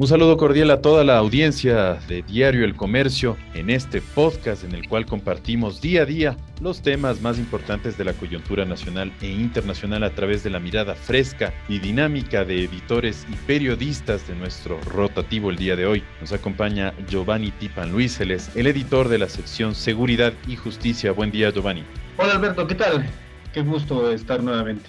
Un saludo cordial a toda la audiencia de Diario El Comercio en este podcast en el cual compartimos día a día los temas más importantes de la coyuntura nacional e internacional a través de la mirada fresca y dinámica de editores y periodistas de nuestro rotativo el día de hoy. Nos acompaña Giovanni Tipan Luis, él es el editor de la sección Seguridad y Justicia. Buen día, Giovanni. Hola Alberto, ¿qué tal? Qué gusto estar nuevamente.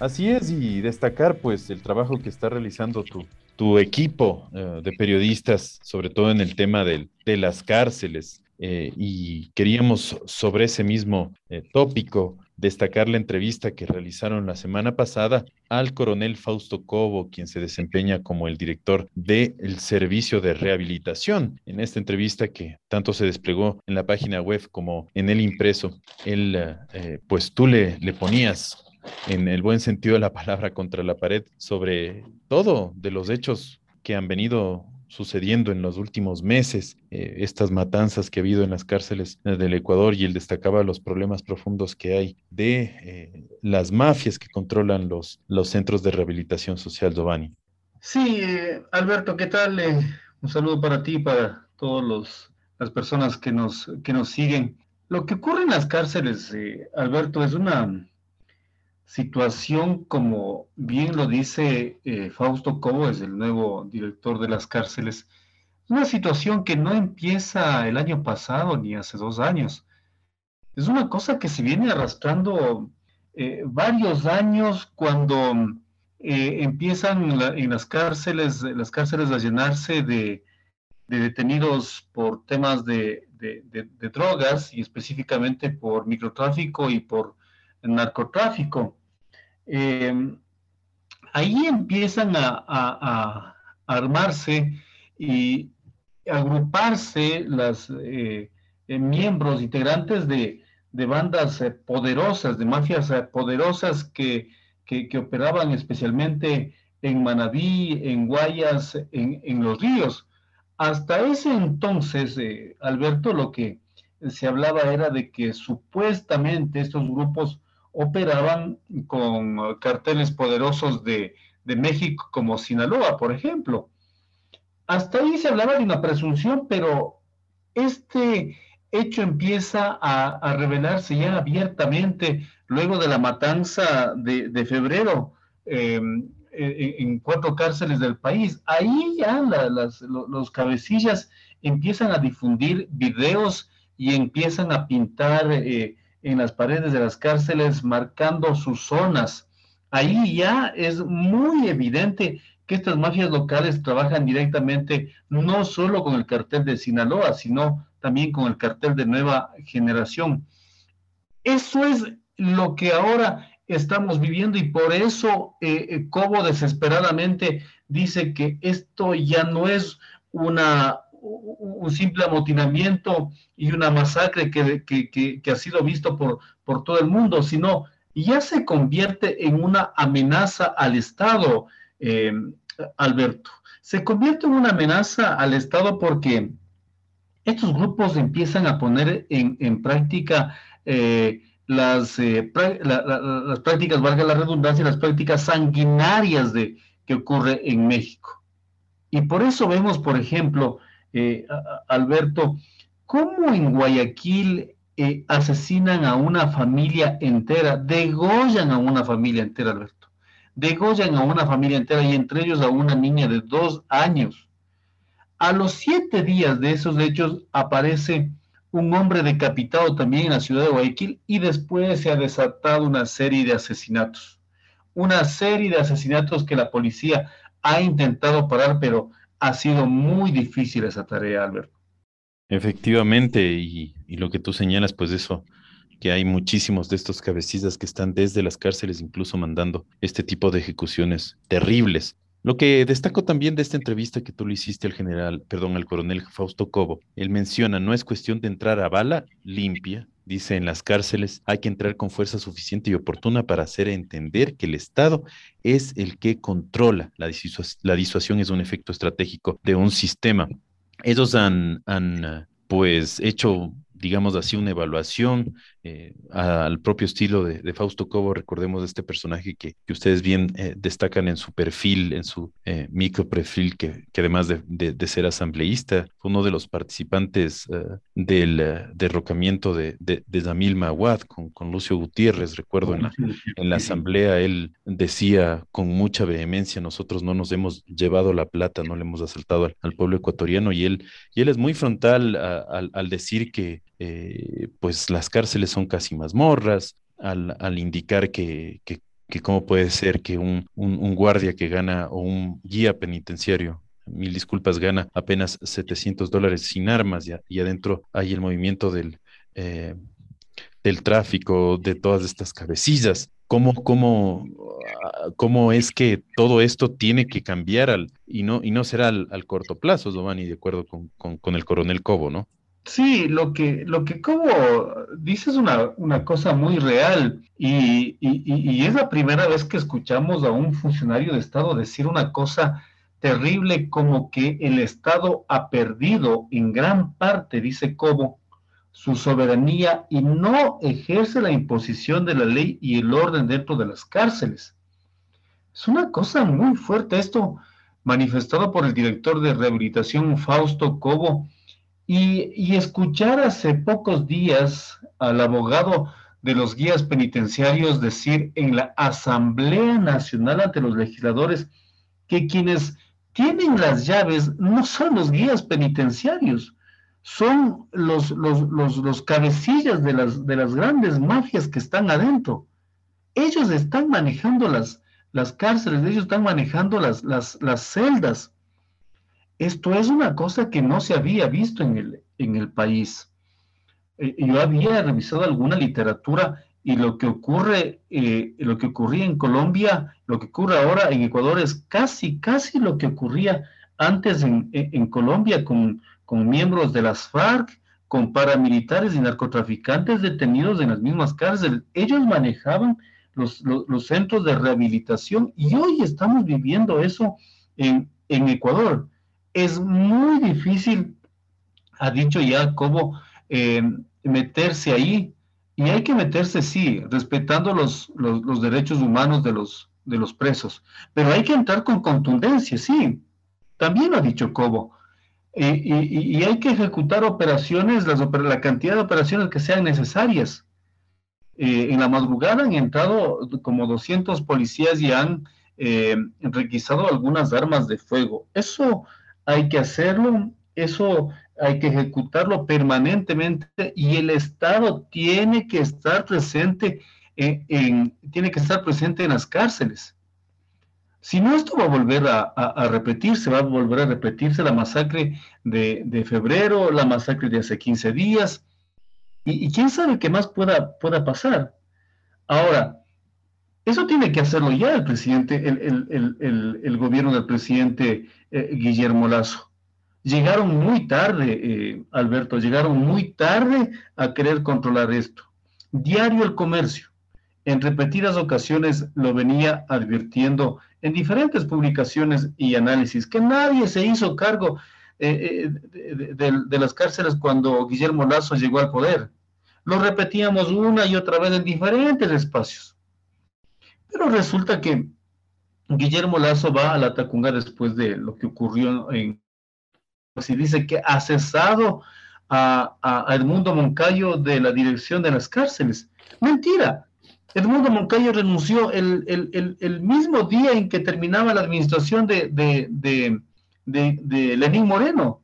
Así es, y destacar pues el trabajo que está realizando tu, tu equipo eh, de periodistas, sobre todo en el tema de las cárceles. Eh, y queríamos sobre ese mismo eh, tópico destacar la entrevista que realizaron la semana pasada al coronel Fausto Cobo, quien se desempeña como el director del servicio de rehabilitación. En esta entrevista que tanto se desplegó en la página web como en el impreso, él, pues tú le ponías en el buen sentido de la palabra, contra la pared sobre todo de los hechos que han venido sucediendo en los últimos meses, eh, estas matanzas que ha habido en las cárceles eh, del Ecuador y él destacaba los problemas profundos que hay de eh, las mafias que controlan los, los centros de rehabilitación social, Giovanni. Sí, Alberto, ¿qué tal? un saludo para ti para todas las personas que nos, que nos siguen. Lo que ocurre en las cárceles, Alberto, es una situación, como bien lo dice eh, Fausto Cobo, es el nuevo director de las cárceles, es una situación que no empieza el año pasado ni hace dos años. Es una cosa que se viene arrastrando eh, varios años cuando eh, empiezan en las cárceles, las cárceles a llenarse de, detenidos por temas de drogas y específicamente por microtráfico y por narcotráfico. Eh, ahí empiezan a, armarse y agruparse los eh, eh, miembros integrantes de, bandas poderosas, de mafias poderosas que, operaban especialmente en Manabí, en Guayas, en los ríos. Hasta ese entonces, Alberto, lo que se hablaba era de que supuestamente estos grupos operaban con carteles poderosos de, México como Sinaloa, por ejemplo. Hasta ahí se hablaba de una presunción, pero este hecho empieza a, revelarse ya abiertamente luego de la matanza de, febrero em, en, cuatro cárceles del país. Ahí ya los cabecillas empiezan a difundir videos y empiezan a pintar eh, en las paredes de las cárceles marcando sus zonas. Ahí ya es muy evidente que estas mafias locales trabajan directamente no solo con el cartel de Sinaloa, sino también con el cartel de Nueva Generación. Eso es lo que ahora estamos viviendo y por eso eh, eh, Cobo desesperadamente dice que esto ya no es una un simple amotinamiento y una masacre que, ha sido visto por, por todo el mundo, sino ya se convierte en una amenaza al Estado, eh, Alberto. Se convierte en una amenaza al Estado porque estos grupos empiezan a poner en, práctica eh, las, eh, las prácticas, valga la redundancia, las prácticas sanguinarias de, que ocurre en México. Y por eso vemos, por ejemplo, eh, Alberto, ¿cómo en Guayaquil eh, asesinan a una familia entera, degollan a una familia entera, Alberto? Degollan a una familia entera y entre ellos a una niña de dos años. A los siete días de esos hechos aparece un hombre decapitado también en la ciudad de Guayaquil y después se ha desatado una serie de asesinatos. Una serie de asesinatos que la policía ha intentado parar, pero ha sido muy difícil esa tarea, Alberto. Efectivamente, y, lo que tú señalas, pues eso, que hay muchísimos de estos cabecillas que están desde las cárceles incluso mandando este tipo de ejecuciones terribles. Lo que destaco también de esta entrevista que tú le hiciste al general, perdón, al coronel Fausto Cobo, él menciona, no es cuestión de entrar a bala limpia, dice, en las cárceles hay que entrar con fuerza suficiente y oportuna para hacer entender que el Estado es el que controla. La, disuasión es un efecto estratégico de un sistema. Ellos han, han pues hecho digamos así, una evaluación eh, al propio estilo de, Fausto Cobo. Recordemos este personaje que, ustedes bien eh, destacan en su perfil, en su eh, micro perfil, que, además de, ser asambleísta, fue uno de los participantes del derrocamiento de, de, Zamil Mawad con, con, Lucio Gutiérrez. Recuerdo en la, en la asamblea, él decía con mucha vehemencia, nosotros no nos hemos llevado la plata, no le hemos asaltado al, pueblo ecuatoriano, y él, y él es muy frontal al decir que eh, pues las cárceles son casi mazmorras, al, al indicar que, que, cómo puede ser que un, un, guardia que gana o un guía penitenciario mil disculpas, gana apenas 700 dólares sin armas y, y adentro hay el movimiento del, eh, del tráfico, de todas estas cabecillas. ¿Cómo, cómo, ah, cómo es que todo esto tiene que cambiar al, y, no, y no será al, corto plazo, Giovanni, de acuerdo con, con, con el coronel Cobo, ¿no? Sí, lo que, lo que como dice es una, una cosa muy real y, y, es la primera vez que escuchamos a un funcionario de Estado decir una cosa terrible como que el Estado ha perdido en gran parte, dice Cobo, su soberanía y no ejerce la imposición de la ley y el orden dentro de las cárceles. Es una cosa muy fuerte esto manifestado por el director de rehabilitación Fausto Cobo y, escuchar hace pocos días al abogado de los guías penitenciarios decir en la Asamblea Nacional ante los legisladores que quienes tienen las llaves no son los guías penitenciarios, son los, los, cabecillas de las, de las grandes mafias que están adentro. Ellos están manejando las, las cárceles, ellos están manejando las, las, las celdas. Esto es una cosa que no se había visto en el, en el país. Eh, yo había revisado alguna literatura y lo que ocurre, eh, lo que ocurría en Colombia, lo que ocurre ahora en Ecuador es casi, casi lo que ocurría antes en, Colombia con, con, miembros de las FARC, con paramilitares y narcotraficantes detenidos en las mismas cárceles. Ellos manejaban los, los, centros de rehabilitación y hoy estamos viviendo eso en, en Ecuador es muy difícil, ha dicho ya cómo eh, meterse ahí. Y hay que meterse, sí, respetando los, los, derechos humanos de los, de los presos. Pero hay que entrar con contundencia, sí. También ha dicho Cobo. y, hay que ejecutar operaciones, las, la cantidad de operaciones que sean necesarias. Eh, en la madrugada han entrado como 200 policías y han eh, requisado algunas armas de fuego. Eso hay que hacerlo, eso hay que ejecutarlo permanentemente y el Estado tiene que estar presente en, tiene que estar presente en las cárceles. Si no, esto va a volver a, repetirse, va a volver a repetirse la masacre de, febrero, la masacre de hace 15 días, y, quién sabe qué más pueda pasar. Ahora, eso tiene que hacerlo ya el presidente, el, gobierno del presidente eh, Guillermo Lazo. Llegaron muy tarde, eh, Alberto, llegaron muy tarde a querer controlar esto. Diario El Comercio, en repetidas ocasiones lo venía advirtiendo en diferentes publicaciones y análisis, que nadie se hizo cargo eh, de las cárceles cuando Guillermo Lazo llegó al poder. Lo repetíamos una y otra vez en diferentes espacios. Pero resulta que Guillermo Lazo va a la Tacunga después de lo que ocurrió en... Si dice que ha cesado a, Edmundo Moncayo de la dirección de las cárceles. Mentira. Edmundo Moncayo renunció el, el, mismo día en que terminaba la administración de, de, de, Lenín Moreno.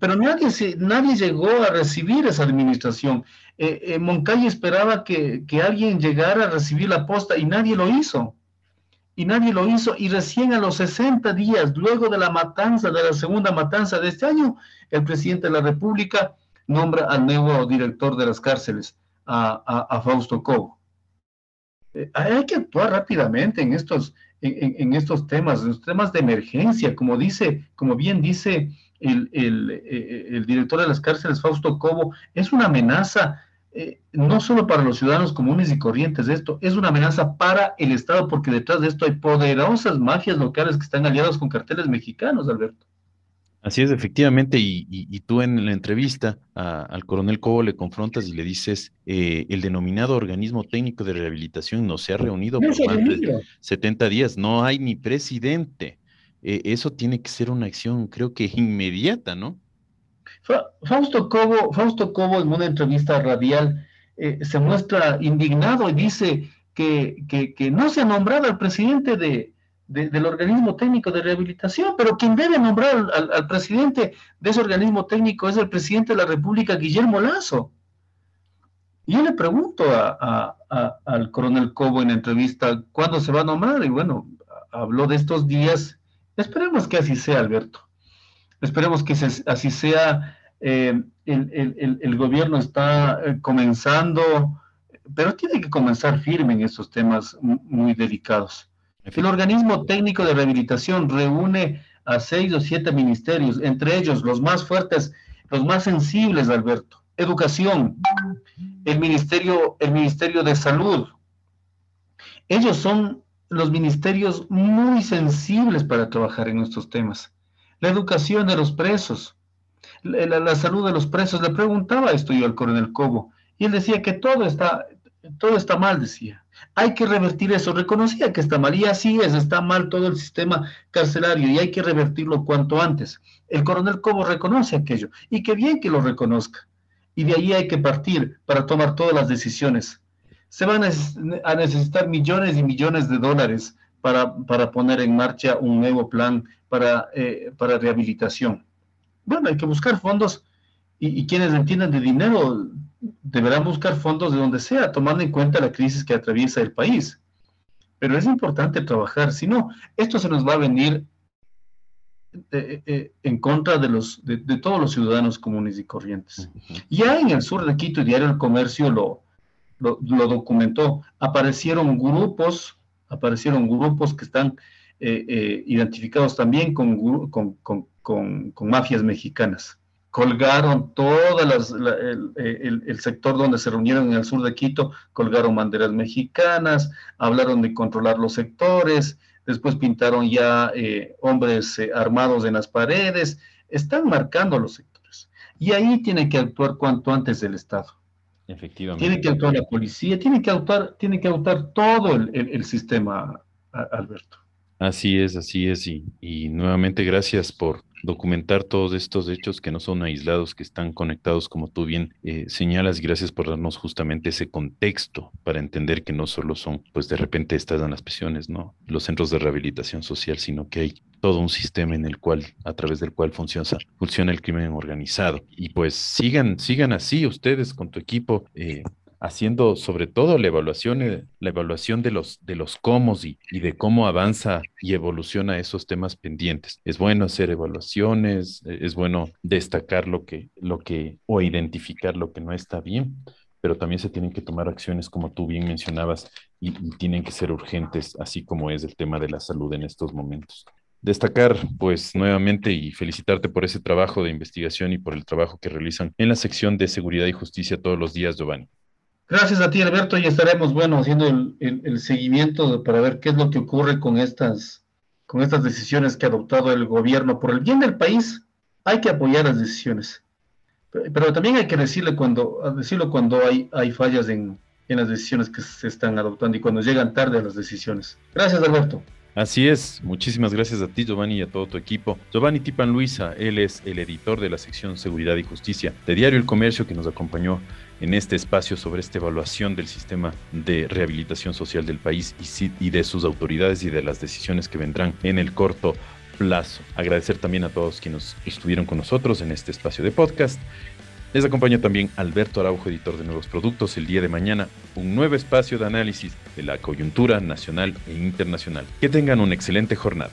Pero nadie, nadie llegó a recibir esa administración. Eh, eh, Moncayo esperaba que, que, alguien llegara a recibir la posta y nadie lo hizo. Y nadie lo hizo. Y recién a los 60 días, luego de la matanza, de la segunda matanza de este año, el presidente de la República nombra al nuevo director de las cárceles, a, Fausto Cobo. Eh, hay que actuar rápidamente en estos, en, estos temas, en los temas de emergencia, como dice, como bien dice el, el, el director de las cárceles, Fausto Cobo, es una amenaza eh, no solo para los ciudadanos comunes y corrientes de esto, es una amenaza para el Estado, porque detrás de esto hay poderosas mafias locales que están aliadas con carteles mexicanos, Alberto. Así es, efectivamente, y, tú en la entrevista al coronel Cobo le confrontas y le dices, eh, el denominado organismo técnico de rehabilitación no se ha reunido por más de 70 días, no hay ni presidente. Eh, eso tiene que ser una acción, creo que inmediata, ¿no? Fausto Cobo, Fausto Cobo en una entrevista radial eh, se muestra indignado y dice que, que no se ha nombrado al presidente de, del organismo técnico de rehabilitación, pero quien debe nombrar al, presidente de ese organismo técnico es el presidente de la República, Guillermo Lazo. Yo le pregunto al coronel Cobo en entrevista cuándo se va a nombrar, y bueno, habló de estos días. Esperemos que así sea, Alberto. Esperemos que así sea. Eh, el, gobierno está eh, comenzando, pero tiene que comenzar firme en estos temas muy delicados. El organismo técnico de rehabilitación reúne a seis o siete ministerios, entre ellos los más fuertes, los más sensibles, Alberto. Educación, el ministerio, el ministerio de salud. Ellos son los ministerios muy sensibles para trabajar en estos temas. La educación de los presos, la, salud de los presos. Le preguntaba esto yo al coronel Cobo y él decía que todo está, todo está mal, decía. Hay que revertir eso. Reconocía que está mal y así es, está mal todo el sistema carcelario y hay que revertirlo cuanto antes. El coronel Cobo reconoce aquello y qué bien que lo reconozca. Y de ahí hay que partir para tomar todas las decisiones. Se van a necesitar millones y millones de dólares para, para poner en marcha un nuevo plan para, eh, para rehabilitación. Bueno, hay que buscar fondos y, y quienes entiendan de dinero deberán buscar fondos de donde sea, tomando en cuenta la crisis que atraviesa el país. Pero es importante trabajar, si no, esto se nos va a venir eh, eh, en contra de, los, de, todos los ciudadanos comunes y corrientes. Ya en el sur de Quito, Diario El Comercio lo, lo, documentó, aparecieron grupos, aparecieron grupos que están eh, identificados también con, con, con, con mafias mexicanas colgaron todas las, el, sector donde se reunieron en el sur de Quito, colgaron banderas mexicanas, hablaron de controlar los sectores, después pintaron ya eh, hombres eh, armados en las paredes, están marcando los sectores. Y ahí tiene que actuar cuanto antes el Estado. Efectivamente. Tiene que actuar la policía, tiene que actuar, tiene que actuar todo el, sistema, Alberto. Así es, así es. y nuevamente gracias por documentar todos estos hechos que no son aislados, que están conectados, como tú bien eh, señalas. Gracias por darnos justamente ese contexto para entender que no solo son, pues de repente estas dan las prisiones, ¿no? Los centros de rehabilitación social, sino que hay todo un sistema en el cual, a través del cual funciona, funciona el crimen organizado. Y pues sigan, sigan así ustedes con tu equipo. Eh, haciendo sobre todo la evaluación, eh, la evaluación de los, de los cómo y, y, de cómo avanza y evoluciona esos temas pendientes. Es bueno hacer evaluaciones, e, es bueno destacar lo que, lo que, o identificar lo que no está bien, pero también se tienen que tomar acciones como tú bien mencionabas y, y tienen que ser urgentes, así como es el tema de la salud en estos momentos destacar, pues, nuevamente y felicitarte por ese trabajo de investigación y por el trabajo que realizan en la sección de seguridad y justicia todos los días, Giovanni. Gracias a ti, Alberto, y estaremos, bueno, haciendo el, seguimiento para ver qué es lo que ocurre con estas, con estas decisiones que ha adoptado el gobierno. Por el bien del país, hay que apoyar las decisiones. Pero, también hay que decirle cuando, decirlo cuando hay, hay fallas en, en las decisiones que se están adoptando y cuando llegan tarde las decisiones. Gracias, Alberto. Así es, muchísimas gracias a ti Giovanni y a todo tu equipo. Giovanni Tipan Luisa, él es el editor de la sección Seguridad y Justicia de Diario El Comercio que nos acompañó en este espacio sobre esta evaluación del sistema de rehabilitación social del país y, de sus autoridades y de las decisiones que vendrán en el corto plazo. Agradecer también a todos quienes estuvieron con nosotros en este espacio de podcast. Les acompaña también Alberto Araujo, editor de Nuevos Productos, el día de mañana, un nuevo espacio de análisis de la coyuntura nacional e internacional. Que tengan una excelente jornada.